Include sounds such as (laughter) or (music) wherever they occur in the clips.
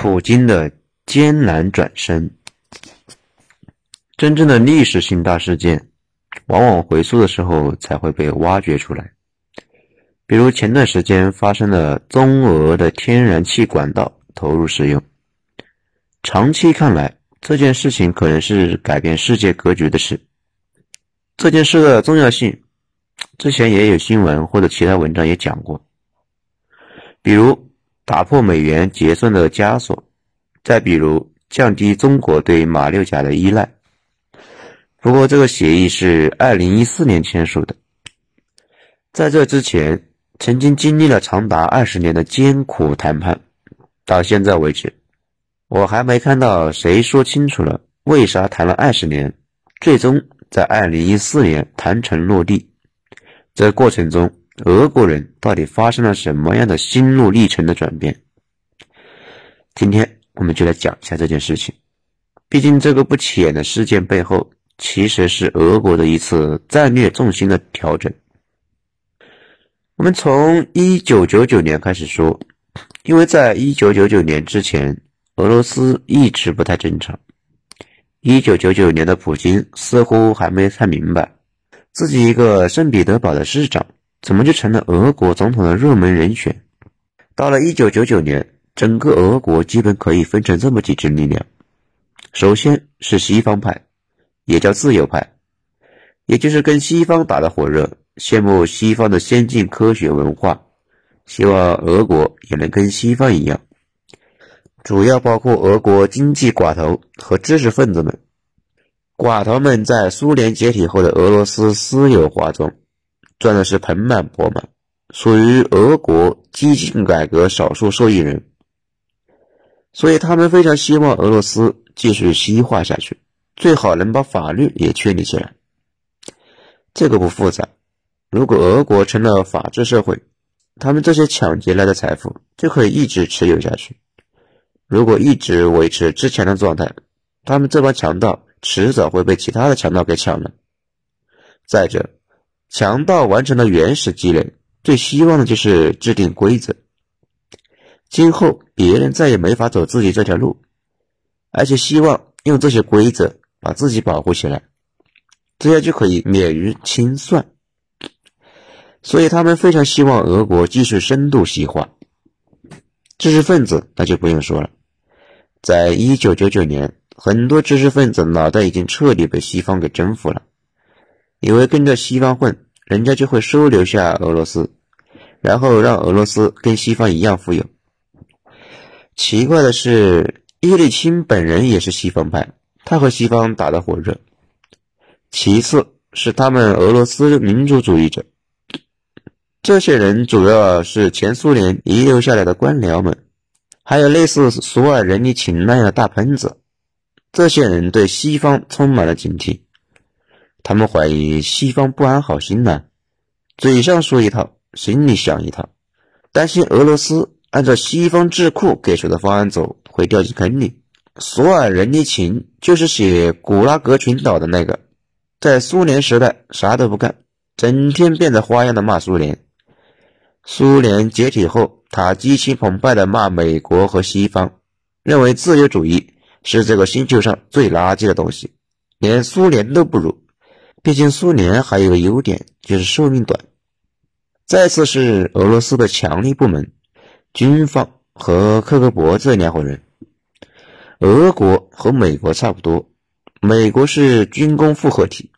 普京的艰难转身。真正的历史性大事件，往往回溯的时候才会被挖掘出来。比如前段时间发生的中俄的天然气管道投入使用，长期看来，这件事情可能是改变世界格局的事。这件事的重要性，之前也有新闻或者其他文章也讲过。比如打破美元结算的枷锁，再比如降低中国对马六甲的依赖。不过，这个协议是二零一四年签署的，在这之前，曾经经历了长达二十年的艰苦谈判。到现在为止，我还没看到谁说清楚了为啥谈了二十年，最终在二零一四年谈成落地。这过程中，俄国人到底发生了什么样的心路历程的转变？今天我们就来讲一下这件事情。毕竟，这个不起眼的事件背后。其实是俄国的一次战略重心的调整。我们从一九九九年开始说，因为在一九九九年之前，俄罗斯一直不太正常。一九九九年的普京似乎还没太明白，自己一个圣彼得堡的市长，怎么就成了俄国总统的热门人选？到了一九九九年，整个俄国基本可以分成这么几支力量：首先是西方派。也叫自由派，也就是跟西方打得火热，羡慕西方的先进科学文化，希望俄国也能跟西方一样。主要包括俄国经济寡头和知识分子们。寡头们在苏联解体后的俄罗斯私有化中赚的是盆满钵满，属于俄国激进改革少数受益人，所以他们非常希望俄罗斯继续西化下去。最好能把法律也确立起来，这个不复杂。如果俄国成了法治社会，他们这些抢劫来的财富就可以一直持有下去。如果一直维持之前的状态，他们这帮强盗迟早会被其他的强盗给抢了。再者，强盗完成了原始积累，最希望的就是制定规则，今后别人再也没法走自己这条路，而且希望用这些规则。把自己保护起来，这样就可以免于清算。所以他们非常希望俄国继续深度西化。知识分子那就不用说了，在一九九九年，很多知识分子脑袋已经彻底被西方给征服了，以为跟着西方混，人家就会收留下俄罗斯，然后让俄罗斯跟西方一样富有。奇怪的是，叶利钦本人也是西方派。他和西方打得火热，其次是他们俄罗斯民族主义者，这些人主要是前苏联遗留下来的官僚们，还有类似索尔仁尼琴那样的大喷子。这些人对西方充满了警惕，他们怀疑西方不安好心呢，嘴上说一套，心里想一套，担心俄罗斯按照西方智库给出的方案走，会掉进坑里。索尔仁尼琴就是写《古拉格群岛》的那个，在苏联时代啥都不干，整天变着花样的骂苏联。苏联解体后，他激情澎湃的骂美国和西方，认为自由主义是这个星球上最垃圾的东西，连苏联都不如。毕竟苏联还有个优点，就是寿命短。再次是俄罗斯的强力部门，军方和克格勃这两伙人。俄国和美国差不多，美国是军工复合体，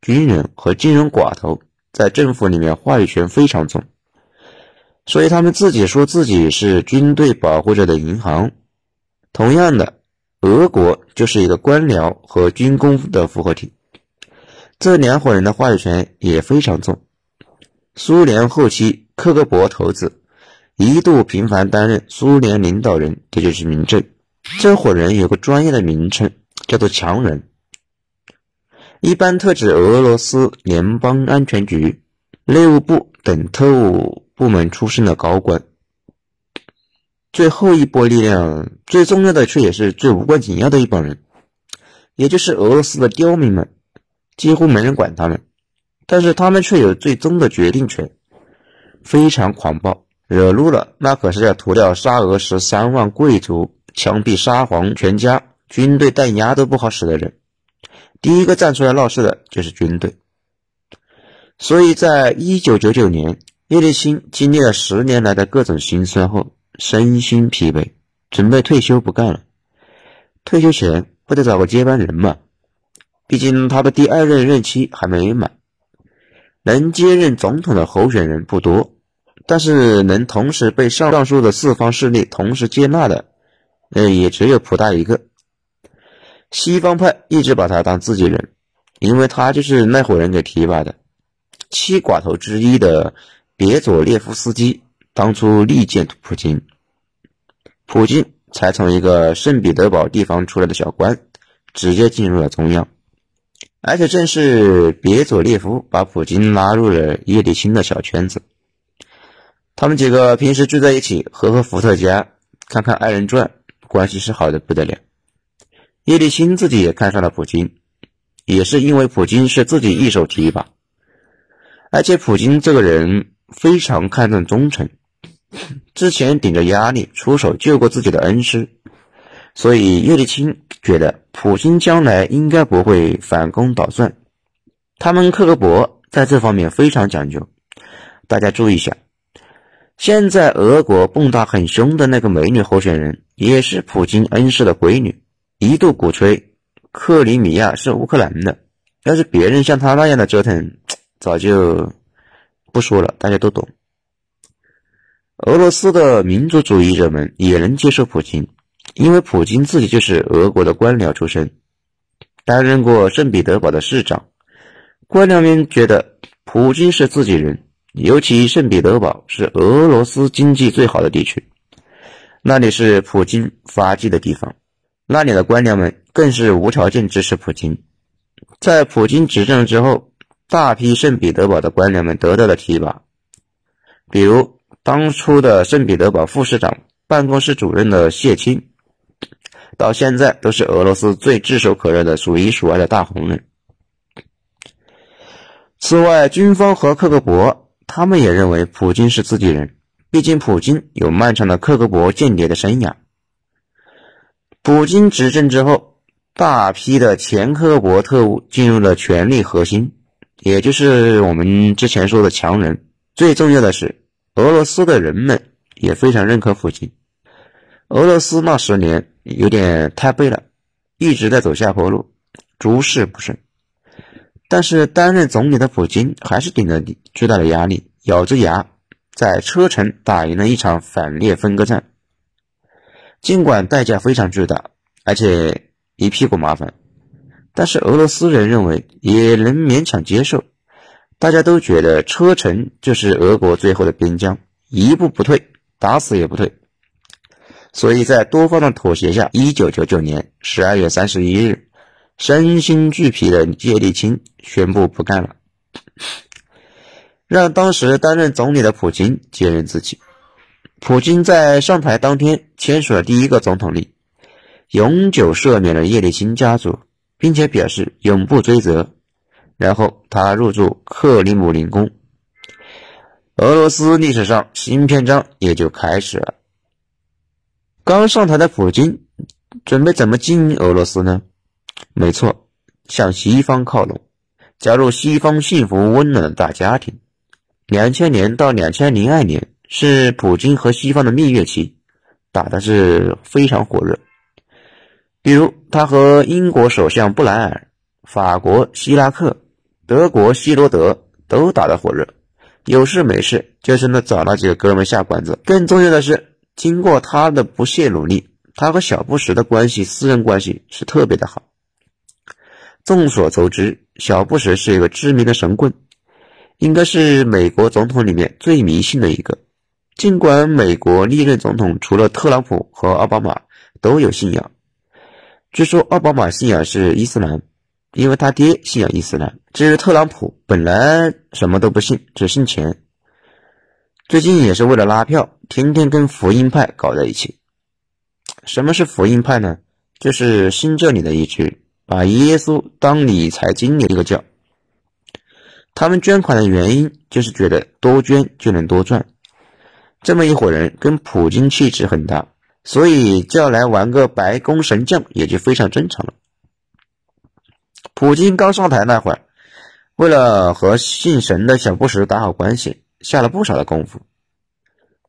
军人和金融寡头在政府里面话语权非常重，所以他们自己说自己是军队保护着的银行。同样的，俄国就是一个官僚和军工的复合体，这两伙人的话语权也非常重。苏联后期，克格勃头子一度频繁担任苏联领导人，这就是明证。这伙人有个专业的名称，叫做“强人”，一般特指俄罗斯联邦安全局、内务部等特务部门出身的高官。最后一波力量，最重要的却也是最无关紧要的一帮人，也就是俄罗斯的刁民们，几乎没人管他们，但是他们却有最终的决定权，非常狂暴，惹怒了那可是要屠掉沙俄十三万贵族。枪毙沙皇全家，军队弹压都不好使的人，第一个站出来闹事的就是军队。所以在一九九九年，叶利钦经历了十年来的各种辛酸后，身心疲惫，准备退休不干了。退休前不得找个接班人嘛？毕竟他的第二任任期还没满，能接任总统的候选人不多。但是能同时被上上述的四方势力同时接纳的，呃，也只有普大一个。西方派一直把他当自己人，因为他就是那伙人给提拔的。七寡头之一的别佐列夫斯基当初力荐普京，普京才从一个圣彼得堡地方出来的小官，直接进入了中央。而且正是别佐列夫把普京拉入了叶利钦的小圈子。他们几个平时聚在一起喝喝伏特加，看看二人转，关系是好的不得了。叶利钦自己也看上了普京，也是因为普京是自己一手提拔，而且普京这个人非常看重忠诚，之前顶着压力出手救过自己的恩师，所以叶利钦觉得普京将来应该不会反攻倒算。他们克格勃在这方面非常讲究，大家注意一下。现在俄国蹦跶很凶的那个美女候选人，也是普京恩师的闺女，一度鼓吹克里米亚是乌克兰的。要是别人像他那样的折腾，(tsk) 早就不说了，大家都懂。俄罗斯的民族主义者们也能接受普京，因为普京自己就是俄国的官僚出身，担任过圣彼得堡的市长，官僚们觉得普京是自己人。尤其圣彼得堡是俄罗斯经济最好的地区，那里是普京发迹的地方，那里的官僚们更是无条件支持普京。在普京执政之后，大批圣彼得堡的官僚们得到了提拔，比如当初的圣彼得堡副市长、办公室主任的谢钦，到现在都是俄罗斯最炙手可热的数一数二的大红人。此外，军方和克格勃。他们也认为普京是自己人，毕竟普京有漫长的克格勃间谍的生涯。普京执政之后，大批的前克格勃特务进入了权力核心，也就是我们之前说的强人。最重要的是，俄罗斯的人们也非常认可普京。俄罗斯那十年有点太背了，一直在走下坡路，诸事不顺。但是担任总理的普京还是顶着巨大的压力，咬着牙在车臣打赢了一场反列分割战。尽管代价非常巨大，而且一屁股麻烦，但是俄罗斯人认为也能勉强接受。大家都觉得车臣就是俄国最后的边疆，一步不退，打死也不退。所以在多方的妥协下，一九九九年十二月三十一日。身心俱疲的叶利钦宣布不干了，让当时担任总理的普京接任自己。普京在上台当天签署了第一个总统令，永久赦免了叶利钦家族，并且表示永不追责。然后他入住克里姆林宫，俄罗斯历史上新篇章也就开始了。刚上台的普京准备怎么经营俄罗斯呢？没错，向西方靠拢，加入西方幸福温暖的大家庭。两千年到两千零二年是普京和西方的蜜月期，打的是非常火热。比如，他和英国首相布莱尔、法国希拉克、德国希罗德都打得火热，有事没事就是那找那几个哥们下馆子。更重要的是，经过他的不懈努力，他和小布什的关系，私人关系是特别的好。众所周知，小布什是一个知名的神棍，应该是美国总统里面最迷信的一个。尽管美国历任总统除了特朗普和奥巴马都有信仰，据说奥巴马信仰是伊斯兰，因为他爹信仰伊斯兰。至于特朗普，本来什么都不信，只信钱。最近也是为了拉票，天天跟福音派搞在一起。什么是福音派呢？就是新教里的一句。把耶稣当理财经理一个教，他们捐款的原因就是觉得多捐就能多赚。这么一伙人跟普京气质很搭，所以叫来玩个白宫神将也就非常正常了。普京刚上台那会儿，为了和信神的小布什打好关系，下了不少的功夫。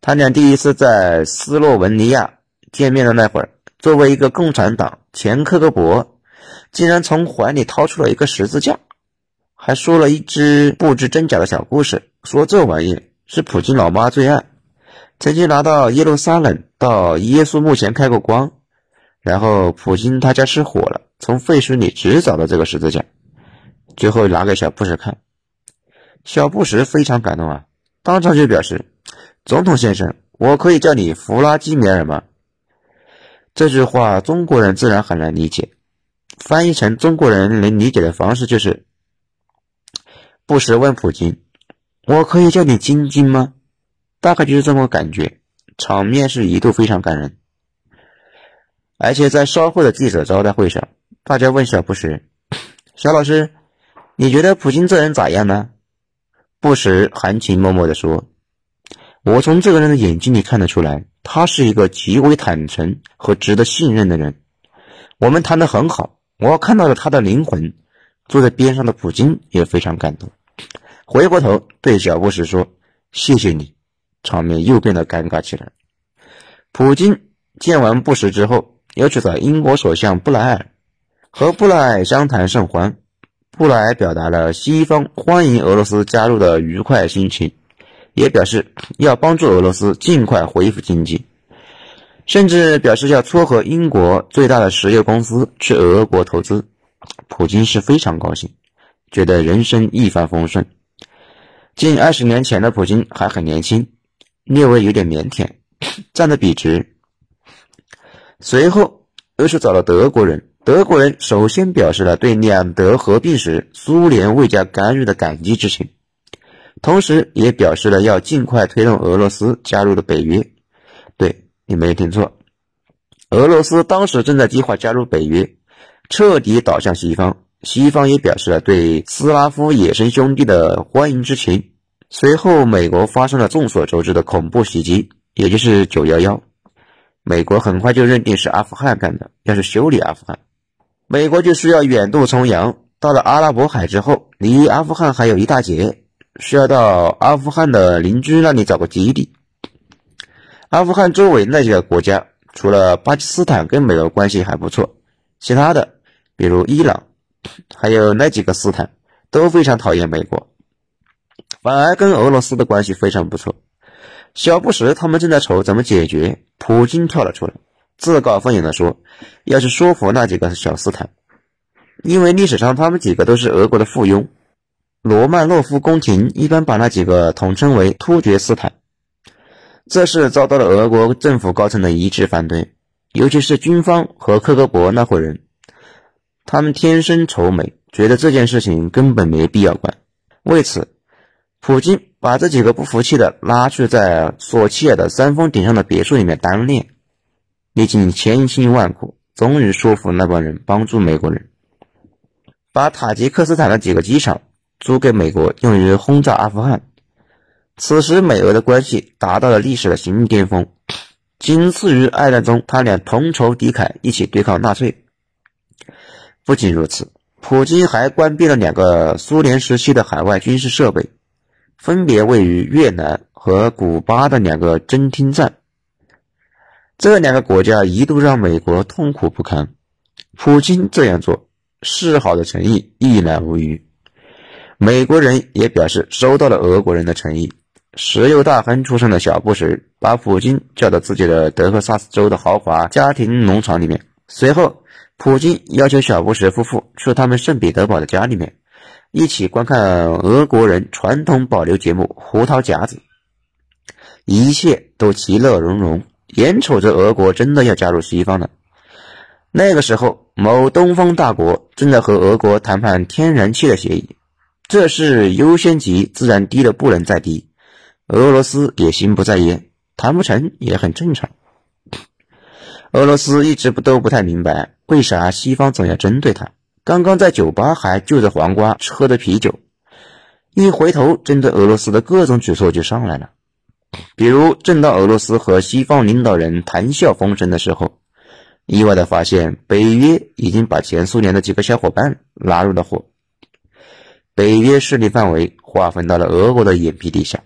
他俩第一次在斯洛文尼亚见面的那会儿，作为一个共产党前科格勃，竟然从怀里掏出了一个十字架，还说了一只不知真假的小故事，说这玩意是普京老妈最爱。曾经拿到耶路撒冷到耶稣墓前开过光，然后普京他家失火了，从废墟里只找到这个十字架，最后拿给小布什看，小布什非常感动啊，当场就表示：“总统先生，我可以叫你弗拉基米尔吗？”这句话中国人自然很难理解，翻译成中国人能理解的方式就是：布什问普京：“我可以叫你晶晶吗？”大概就是这么个感觉，场面是一度非常感人。而且在稍后的记者招待会上，大家问小布什：“ (laughs) 小老师，你觉得普京这人咋样呢？”布什含情脉脉地说：“我从这个人的眼睛里看得出来，他是一个极为坦诚和值得信任的人。我们谈得很好，我看到了他的灵魂。”坐在边上的普京也非常感动，回过头对小布什说：“谢谢你。”场面又变得尴尬起来。普京见完布什之后，又去找英国首相布莱尔，和布莱尔相谈甚欢。布莱表达了西方欢迎俄罗斯加入的愉快心情，也表示要帮助俄罗斯尽快恢复经济，甚至表示要撮合英国最大的石油公司去俄国投资。普京是非常高兴，觉得人生一帆风顺。近二十年前的普京还很年轻。略微有点腼腆，站得笔直。随后又是找了德国人，德国人首先表示了对两德合并时苏联未加干预的感激之情，同时也表示了要尽快推动俄罗斯加入的北约。对你没有听错，俄罗斯当时正在计划加入北约，彻底倒向西方。西方也表示了对斯拉夫野生兄弟的欢迎之情。随后，美国发生了众所周知的恐怖袭击，也就是九幺幺。美国很快就认定是阿富汗干的，要是修理阿富汗，美国就需要远渡重洋。到了阿拉伯海之后，离阿富汗还有一大截，需要到阿富汗的邻居那里找个基地。阿富汗周围那几个国家，除了巴基斯坦跟美国关系还不错，其他的，比如伊朗，还有那几个斯坦，都非常讨厌美国。反而跟俄罗斯的关系非常不错。小布什他们正在愁怎么解决，普京跳了出来，自告奋勇地说：“要是说服那几个小斯坦，因为历史上他们几个都是俄国的附庸。罗曼诺夫宫廷一般把那几个统称为突厥斯坦。”这事遭到了俄国政府高层的一致反对，尤其是军方和克格勃那伙人，他们天生仇美，觉得这件事情根本没必要管。为此。普京把这几个不服气的拉去在索契尔的山峰顶上的别墅里面单练，历尽千辛万苦，终于说服那帮人帮助美国人，把塔吉克斯坦的几个机场租给美国用于轰炸阿富汗。此时美俄的关系达到了历史的新巅峰，仅次于二战中他俩同仇敌忾一起对抗纳粹。不仅如此，普京还关闭了两个苏联时期的海外军事设备。分别位于越南和古巴的两个侦听站，这两个国家一度让美国痛苦不堪。普京这样做，示好的诚意一览无余。美国人也表示收到了俄国人的诚意。石油大亨出身的小布什把普京叫到自己的德克萨斯州的豪华家庭农场里面，随后，普京要求小布什夫妇去他们圣彼得堡的家里面。一起观看俄国人传统保留节目《胡桃夹子》，一切都其乐融融，眼瞅着俄国真的要加入西方了。那个时候，某东方大国正在和俄国谈判天然气的协议，这是优先级自然低的不能再低。俄罗斯也心不在焉，谈不成也很正常。俄罗斯一直不都不太明白，为啥西方总要针对他。刚刚在酒吧还就着黄瓜喝着啤酒，一回头，针对俄罗斯的各种举措就上来了。比如，正当俄罗斯和西方领导人谈笑风生的时候，意外的发现北约已经把前苏联的几个小伙伴拉入了伙，北约势力范围划分到了俄国的眼皮底下。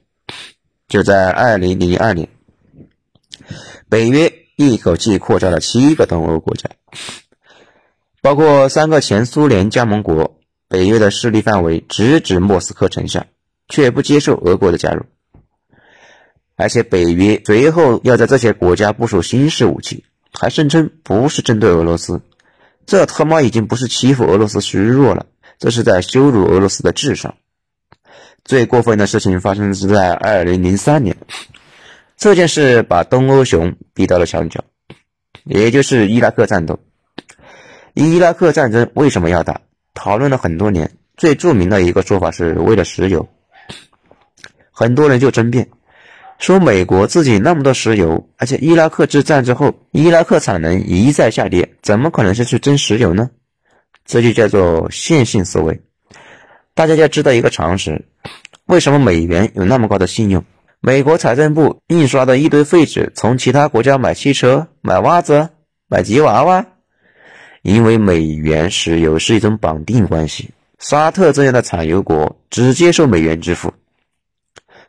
就在二零零二年，北约一口气扩张了七个东欧国家，包括三个前苏联加盟国。北约的势力范围直指莫斯科城下，却不接受俄国的加入。而且北约随后要在这些国家部署新式武器，还声称不是针对俄罗斯。这他妈已经不是欺负俄罗斯虚弱了，这是在羞辱俄罗斯的智商。最过分的事情发生是在二零零三年，这件事把东欧熊逼到了墙角，也就是伊拉克战斗。伊拉克战争为什么要打？讨论了很多年，最著名的一个说法是为了石油。很多人就争辩，说美国自己那么多石油，而且伊拉克之战之后，伊拉克产能一再下跌，怎么可能是去争石油呢？这就叫做线性思维。大家要知道一个常识：为什么美元有那么高的信用？美国财政部印刷的一堆废纸，从其他国家买汽车、买袜子、买吉娃娃。因为美元石油是一种绑定关系，沙特这样的产油国只接受美元支付，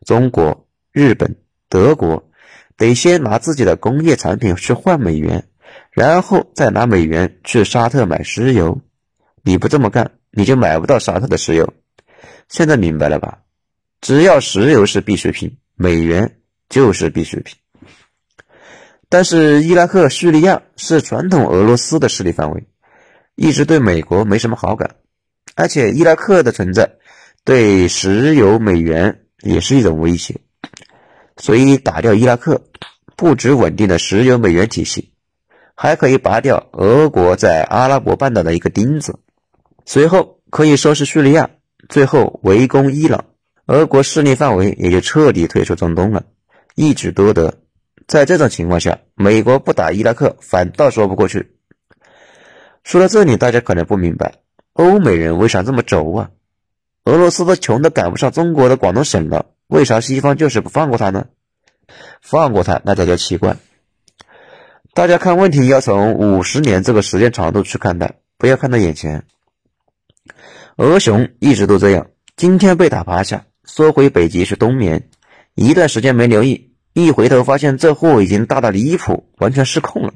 中国、日本、德国得先拿自己的工业产品去换美元，然后再拿美元去沙特买石油。你不这么干，你就买不到沙特的石油。现在明白了吧？只要石油是必需品，美元就是必需品。但是伊拉克、叙利亚是传统俄罗斯的势力范围，一直对美国没什么好感，而且伊拉克的存在对石油、美元也是一种威胁，所以打掉伊拉克，不止稳定的石油美元体系，还可以拔掉俄国在阿拉伯半岛的一个钉子，随后可以收拾叙利亚，最后围攻伊朗，俄国势力范围也就彻底退出中东了，一举多得。在这种情况下，美国不打伊拉克反倒说不过去。说到这里，大家可能不明白，欧美人为啥这么轴啊？俄罗斯都穷得赶不上中国的广东省了，为啥西方就是不放过他呢？放过他那才叫奇怪。大家看问题要从五十年这个时间长度去看待，不要看到眼前。俄熊一直都这样，今天被打趴下，缩回北极是冬眠，一段时间没留意。一回头发现这货已经大的离谱，完全失控了。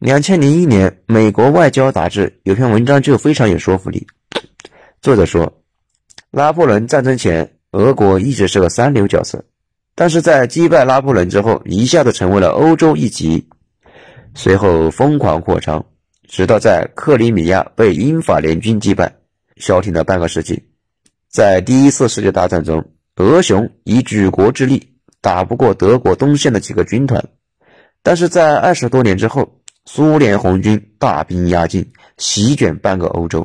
两千零一年，美国外交杂志有篇文章就非常有说服力。作者说，拿破仑战争前，俄国一直是个三流角色，但是在击败拿破仑之后，一下子成为了欧洲一级，随后疯狂扩张，直到在克里米亚被英法联军击败，消停了半个世纪。在第一次世界大战中，俄熊以举国之力。打不过德国东线的几个军团，但是在二十多年之后，苏联红军大兵压境，席卷半个欧洲。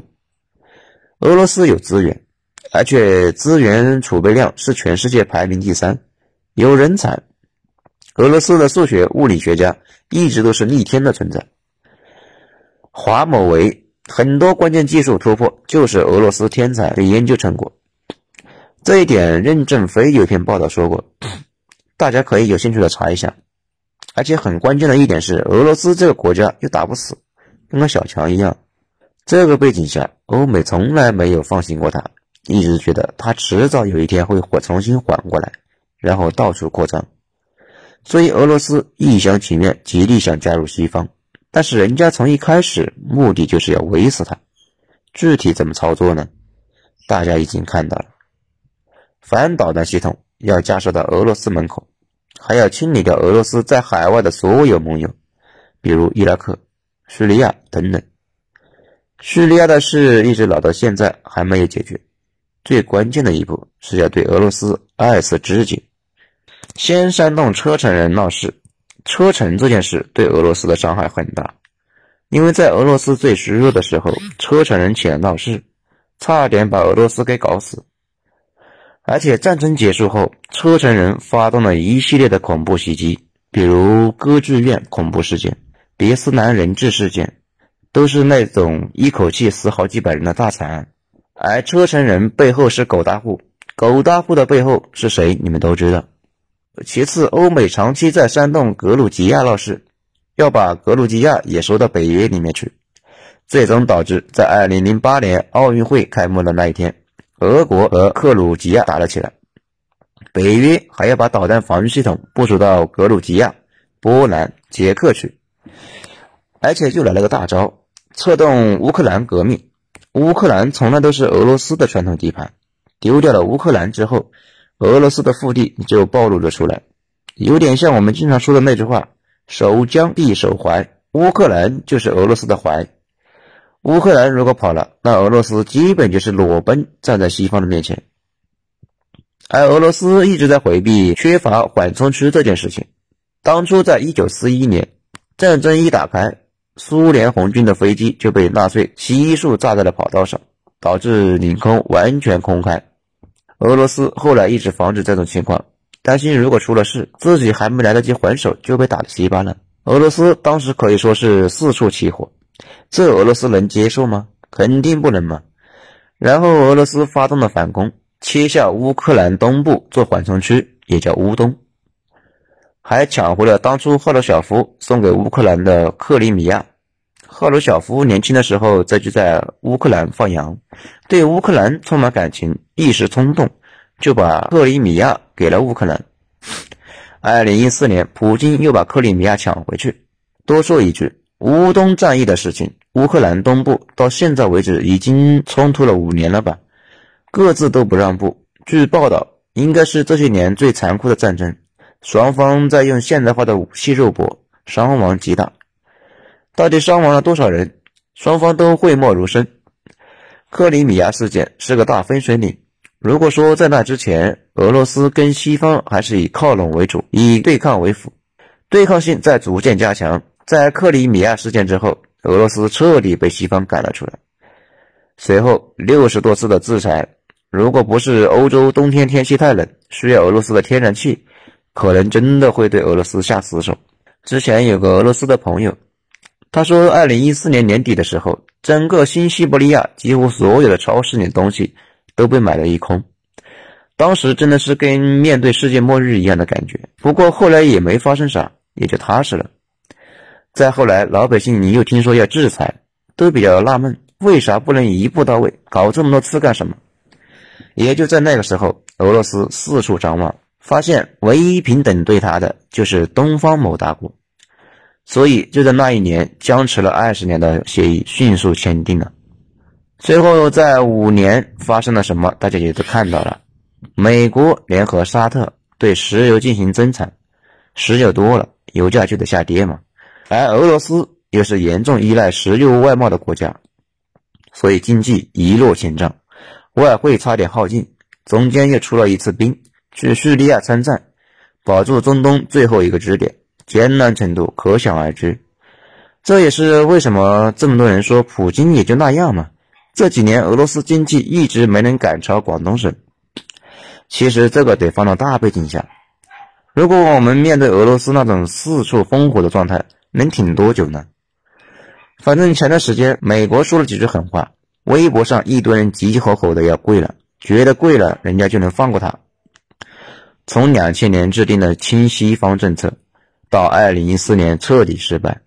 俄罗斯有资源，而且资源储备量是全世界排名第三，有人才。俄罗斯的数学、物理学家一直都是逆天的存在。华某为很多关键技术突破就是俄罗斯天才的研究成果，这一点任正非有篇报道说过。大家可以有兴趣的查一下，而且很关键的一点是，俄罗斯这个国家又打不死，跟个小强一样。这个背景下，欧美从来没有放心过他，一直觉得他迟早有一天会火重新缓过来，然后到处扩张。所以俄罗斯一厢情愿，极力想加入西方，但是人家从一开始目的就是要围死他。具体怎么操作呢？大家已经看到了，反导弹系统要架设到俄罗斯门口。还要清理掉俄罗斯在海外的所有盟友，比如伊拉克、叙利亚等等。叙利亚的事一直闹到现在还没有解决。最关键的一步是要对俄罗斯二次肢解，先煽动车臣人闹事。车臣这件事对俄罗斯的伤害很大，因为在俄罗斯最虚弱的时候，车臣人起来闹事，差点把俄罗斯给搞死。而且战争结束后，车臣人发动了一系列的恐怖袭击，比如歌剧院恐怖事件、别斯南人质事件，都是那种一口气死好几百人的大惨案。而车臣人背后是狗大户，狗大户的背后是谁？你们都知道，其次，欧美长期在煽动格鲁吉亚闹事，要把格鲁吉亚也收到北约里面去，最终导致在2008年奥运会开幕的那一天，俄国和克鲁吉亚打了起来。北约还要把导弹防御系统部署到格鲁吉亚、波兰、捷克去，而且又来了个大招，策动乌克兰革命。乌克兰从来都是俄罗斯的传统地盘，丢掉了乌克兰之后，俄罗斯的腹地就暴露了出来，有点像我们经常说的那句话：“守疆必守淮”，乌克兰就是俄罗斯的淮。乌克兰如果跑了，那俄罗斯基本就是裸奔站在西方的面前。而俄罗斯一直在回避缺乏缓冲区这件事情。当初在一九四一年，战争一打开。苏联红军的飞机就被纳粹悉数炸在了跑道上，导致领空完全空开。俄罗斯后来一直防止这种情况，担心如果出了事，自己还没来得及还手就被打得稀巴烂。俄罗斯当时可以说是四处起火，这俄罗斯能接受吗？肯定不能嘛。然后俄罗斯发动了反攻，切下乌克兰东部做缓冲区，也叫乌东。还抢回了当初赫鲁晓夫送给乌克兰的克里米亚。赫鲁晓夫年轻的时候，在就在乌克兰放羊，对乌克兰充满感情，一时冲动就把克里米亚给了乌克兰。二零一四年，普京又把克里米亚抢回去。多说一句，乌东战役的事情，乌克兰东部到现在为止已经冲突了五年了吧，各自都不让步。据报道，应该是这些年最残酷的战争。双方在用现代化的武器肉搏，伤亡极大。到底伤亡了多少人？双方都讳莫如深。克里米亚事件是个大分水岭。如果说在那之前，俄罗斯跟西方还是以靠拢为主，以对抗为辅，对抗性在逐渐加强。在克里米亚事件之后，俄罗斯彻底被西方赶了出来。随后六十多次的制裁，如果不是欧洲冬天天气太冷，需要俄罗斯的天然气。可能真的会对俄罗斯下死手。之前有个俄罗斯的朋友，他说，二零一四年年底的时候，整个新西伯利亚几乎所有的超市里的东西都被买了一空。当时真的是跟面对世界末日一样的感觉。不过后来也没发生啥，也就踏实了。再后来，老百姓你又听说要制裁，都比较纳闷，为啥不能一步到位，搞这么多次干什么？也就在那个时候，俄罗斯四处张望。发现唯一平等对他的就是东方某大国，所以就在那一年僵持了二十年的协议迅速签订了。最后在五年发生了什么，大家也都看到了。美国联合沙特对石油进行增产，石油多了，油价就得下跌嘛。而俄罗斯又是严重依赖石油外贸的国家，所以经济一落千丈，外汇差点耗尽，中间又出了一次兵。去叙利亚参战，保住中东最后一个支点，艰难程度可想而知。这也是为什么这么多人说普京也就那样嘛。这几年俄罗斯经济一直没能赶超广东省。其实这个得放到大背景下。如果我们面对俄罗斯那种四处烽火的状态，能挺多久呢？反正前段时间美国说了几句狠话，微博上一堆人急急吼吼的要跪了，觉得跪了人家就能放过他。从两千年制定的亲西方政策，到二零一四年彻底失败，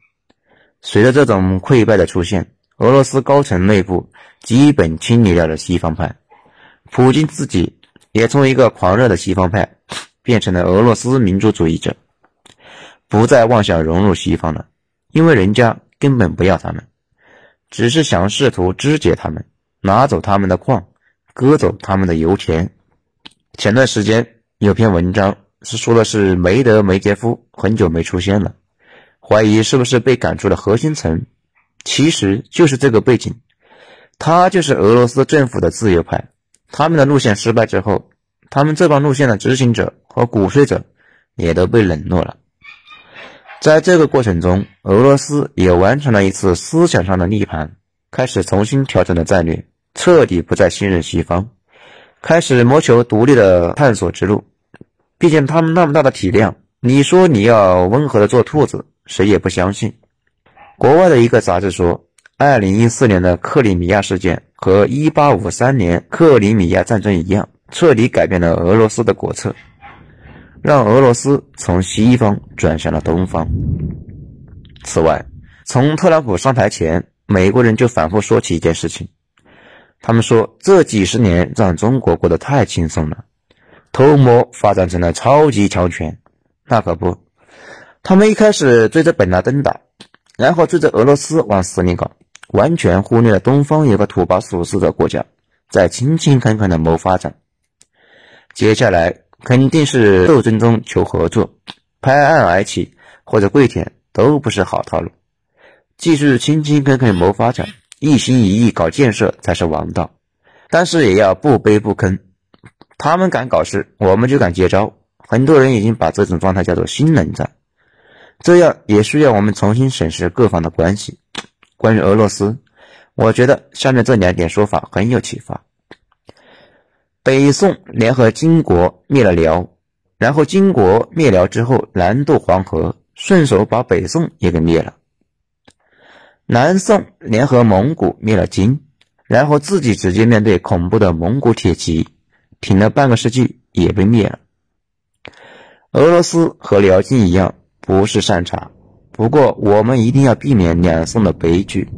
随着这种溃败的出现，俄罗斯高层内部基本清理掉了西方派，普京自己也从一个狂热的西方派变成了俄罗斯民族主义者，不再妄想融入西方了，因为人家根本不要他们，只是想试图肢解他们，拿走他们的矿，割走他们的油田。前段时间。有篇文章是说的是梅德梅杰夫很久没出现了，怀疑是不是被赶出了核心层，其实就是这个背景，他就是俄罗斯政府的自由派，他们的路线失败之后，他们这帮路线的执行者和鼓吹者也都被冷落了，在这个过程中，俄罗斯也完成了一次思想上的逆盘，开始重新调整了战略，彻底不再信任西方。开始谋求独立的探索之路，毕竟他们那么大的体量，你说你要温和的做兔子，谁也不相信。国外的一个杂志说，二零一四年的克里米亚事件和一八五三年克里米亚战争一样，彻底改变了俄罗斯的国策。让俄罗斯从西方转向了东方。此外，从特朗普上台前，美国人就反复说起一件事情，他们说这几十年让中国过得太轻松了，偷摸发展成了超级强权。那可不，他们一开始追着本拉登打，然后追着俄罗斯往死里搞，完全忽略了东方有个土把鼠似的国家在勤勤恳恳的谋发展。接下来肯定是斗争中求合作，拍案而起或者跪舔都不是好套路。继续勤勤恳恳谋发展，一心一意搞建设才是王道。但是也要不卑不吭，他们敢搞事，我们就敢接招。很多人已经把这种状态叫做新冷战，这样也需要我们重新审视各方的关系。关于俄罗斯，我觉得下面这两点说法很有启发：北宋联合金国灭了辽，然后金国灭辽之后南渡黄河，顺手把北宋也给灭了；南宋联合蒙古灭了金，然后自己直接面对恐怖的蒙古铁骑，挺了半个世纪也被灭了。俄罗斯和辽金一样，不是善茬。不过，我们一定要避免两宋的悲剧。